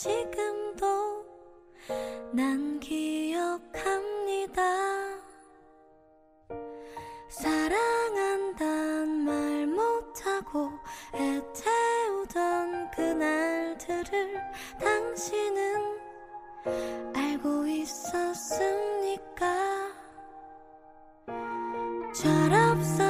지금도 난 기억합니다. 사랑한단 말 못하고 애태우던 그날들을 당신은 알고 있었습니까? 철없었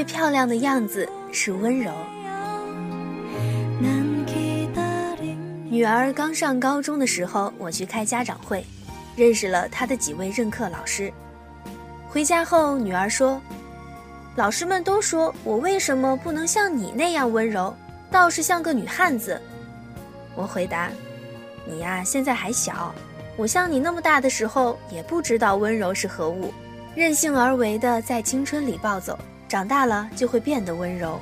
最漂亮的样子是温柔。女儿刚上高中的时候我去开家长会认识了她的几位任课老师。回家后女儿说老师们都说我为什么不能像你那样温柔倒是像个女汉子。我回答你呀现在还小我像你那么大的时候也不知道温柔是何物。任性而为的在青春里暴走。长大了就会变得温柔，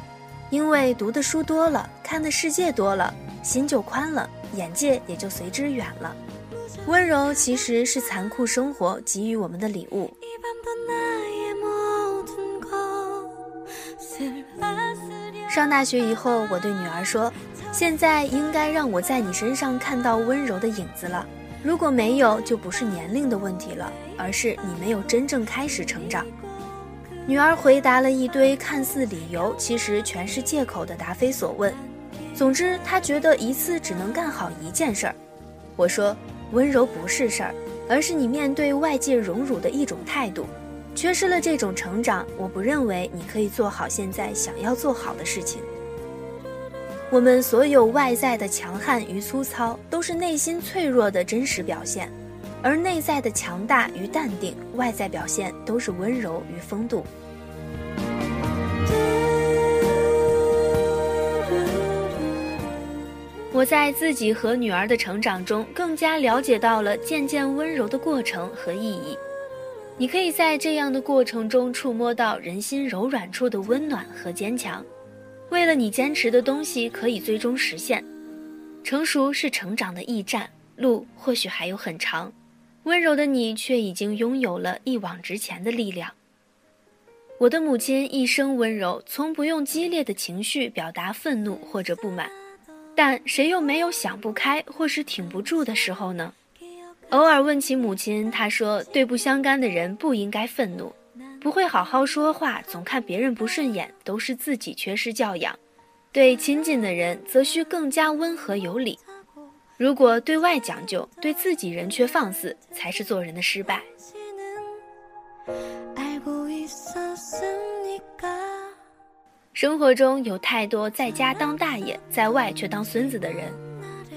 因为读的书多了，看的世界多了，心就宽了，眼界也就随之远了。温柔其实是残酷生活给予我们的礼物。上大学以后，我对女儿说，现在应该让我在你身上看到温柔的影子了。如果没有，就不是年龄的问题了，而是你没有真正开始成长。女儿回答了一堆看似理由，其实全是借口的答非所问。总之，她觉得一次只能干好一件事儿。我说：“温柔不是事儿，而是你面对外界荣辱的一种态度。缺失了这种成长，我不认为你可以做好现在想要做好的事情。我们所有外在的强悍与粗糙，都是内心脆弱的真实表现；而内在的强大与淡定，外在表现都是温柔与风度。我在自己和女儿的成长中，更加了解到了渐渐温柔的过程和意义。你可以在这样的过程中触摸到人心柔软处的温暖和坚强。为了你坚持的东西可以最终实现，成熟是成长的驿站，路或许还有很长。温柔的你却已经拥有了一往直前的力量。我的母亲一生温柔，从不用激烈的情绪表达愤怒或者不满。但谁又没有想不开或是挺不住的时候呢？偶尔问起母亲，她说：“对不相干的人不应该愤怒，不会好好说话，总看别人不顺眼，都是自己缺失教养。对亲近的人，则需更加温和有礼。如果对外讲究对自己人却放肆才是做人的失败。生活中有太多在家当大爷在外却当孙子的人。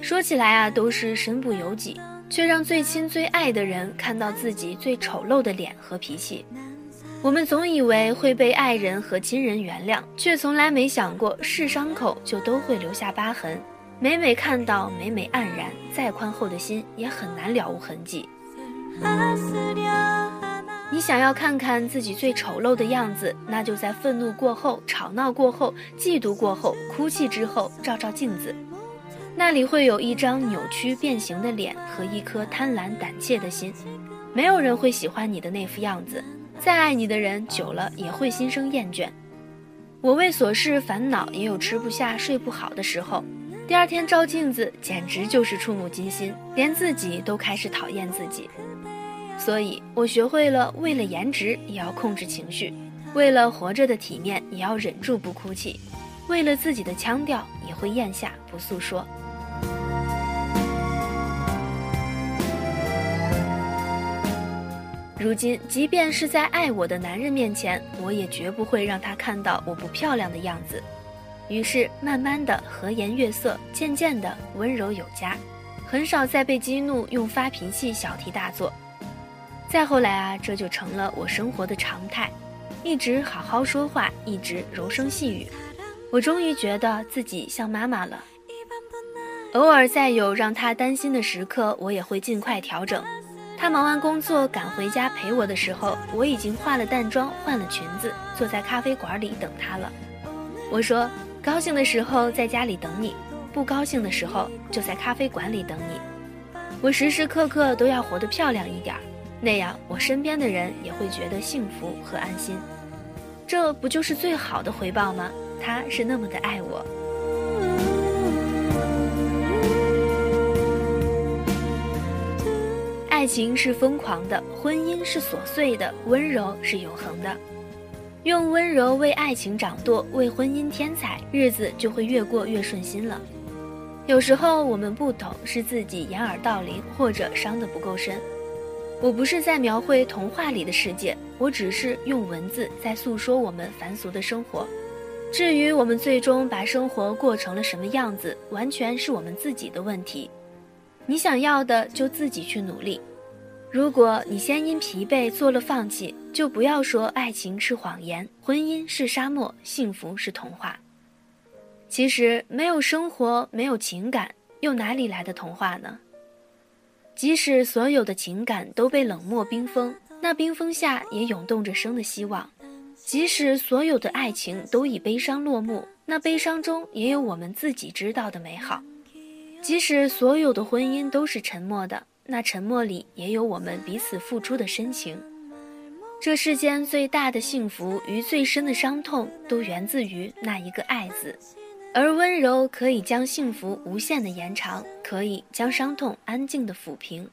说起来啊都是身不由己却让最亲最爱的人看到自己最丑陋的脸和脾气。我们总以为会被爱人和亲人原谅却从来没想过是伤口就都会留下疤痕。每每看到每每黯然再宽厚的心也很难了无痕迹。你想要看看自己最丑陋的样子那就在愤怒过后吵闹过后嫉妒过后哭泣之后照照镜子。那里会有一张扭曲变形的脸和一颗贪婪胆怯的心。没有人会喜欢你的那副样子。再爱你的人久了也会心生厌倦。我为琐事烦恼也有吃不下睡不好的时候。第二天照镜子，简直就是触目惊心，连自己都开始讨厌自己。所以我学会了，为了颜值也要控制情绪，为了活着的体面也要忍住不哭泣，为了自己的腔调也会咽下不诉说。如今，即便是在爱我的男人面前，我也绝不会让他看到我不漂亮的样子。于是，慢慢的和颜悦色，渐渐的温柔有加，很少再被激怒用发脾气小题大做。再后来啊，这就成了我生活的常态，一直好好说话，一直柔声细语。我终于觉得自己像妈妈了。偶尔再有让他担心的时刻，我也会尽快调整。他忙完工作赶回家陪我的时候，我已经化了淡妆，换了裙子，坐在咖啡馆里等他了。我说：高兴的时候在家里等你，不高兴的时候就在咖啡馆里等你。我时时刻刻都要活得漂亮一点儿，那样我身边的人也会觉得幸福和安心。这不就是最好的回报吗？他是那么的爱我。爱情是疯狂的，婚姻是琐碎的，温柔是永恒的。用温柔为爱情掌舵，为婚姻添彩，日子就会越过越顺心了。有时候我们不懂，是自己掩耳盗铃，或者伤得不够深。我不是在描绘童话里的世界，我只是用文字在诉说我们凡俗的生活。至于我们最终把生活过成了什么样子，完全是我们自己的问题。你想要的，就自己去努力。如果你先因疲惫做了放弃，就不要说爱情是谎言，婚姻是沙漠，幸福是童话。其实没有生活，没有情感，又哪里来的童话呢？即使所有的情感都被冷漠冰封，那冰封下也涌动着生的希望；即使所有的爱情都以悲伤落幕，那悲伤中也有我们自己知道的美好；即使所有的婚姻都是沉默的。那沉默里也有我们彼此付出的深情。这世间最大的幸福与最深的伤痛，都源自于那一个“爱”字。而温柔可以将幸福无限的延长，可以将伤痛安静的抚平。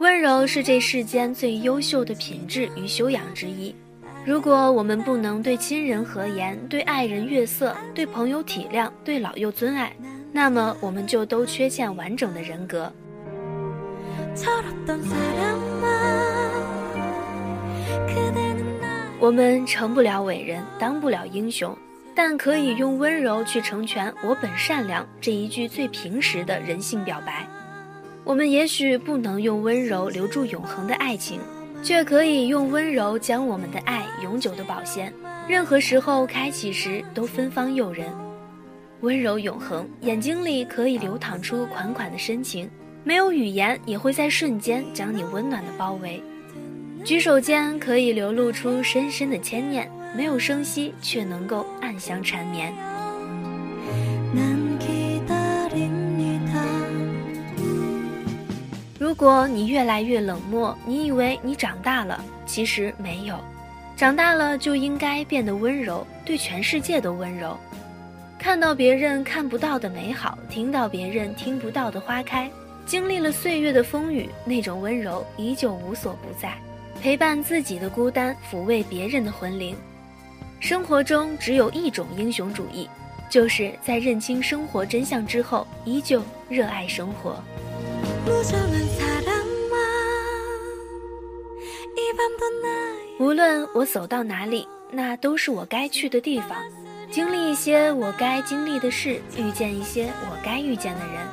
温柔是这世间最优秀的品质与修养之一。如果我们不能对亲人和颜，对爱人悦色，对朋友体谅，对老幼尊爱，那么我们就都缺陷完整的人格。我们成不了伟人，当不了英雄，但可以用温柔去成全“我本善良”这一句最平实的人性表白。我们也许不能用温柔留住永恒的爱情，却可以用温柔将我们的爱永久的保鲜。任何时候开启时都芬芳诱人，温柔永恒，眼睛里可以流淌出款款的深情。没有语言，也会在瞬间将你温暖的包围；举手间可以流露出深深的牵念，没有声息，却能够暗香缠绵。如果你越来越冷漠，你以为你长大了，其实没有。长大了就应该变得温柔，对全世界都温柔。看到别人看不到的美好，听到别人听不到的花开。经历了岁月的风雨，那种温柔依旧无所不在，陪伴自己的孤单，抚慰别人的魂灵。生活中只有一种英雄主义，就是在认清生活真相之后，依旧热爱生活。无论我走到哪里，那都是我该去的地方，经历一些我该经历的事，遇见一些我该遇见的人。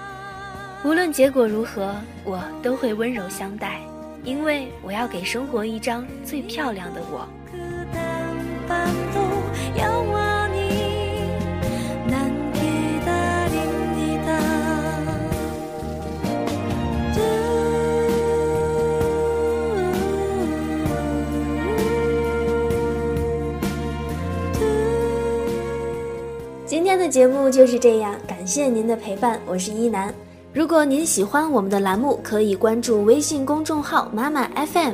无论结果如何，我都会温柔相待，因为我要给生活一张最漂亮的我。今天的节目就是这样，感谢您的陪伴，我是一楠。如果您喜欢我们的栏目，可以关注微信公众号“妈妈 FM”，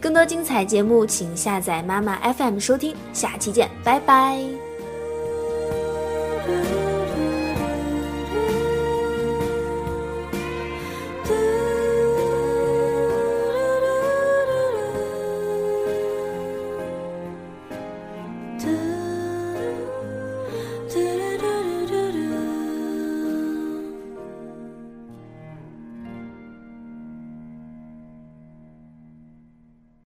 更多精彩节目请下载“妈妈 FM” 收听。下期见，拜拜。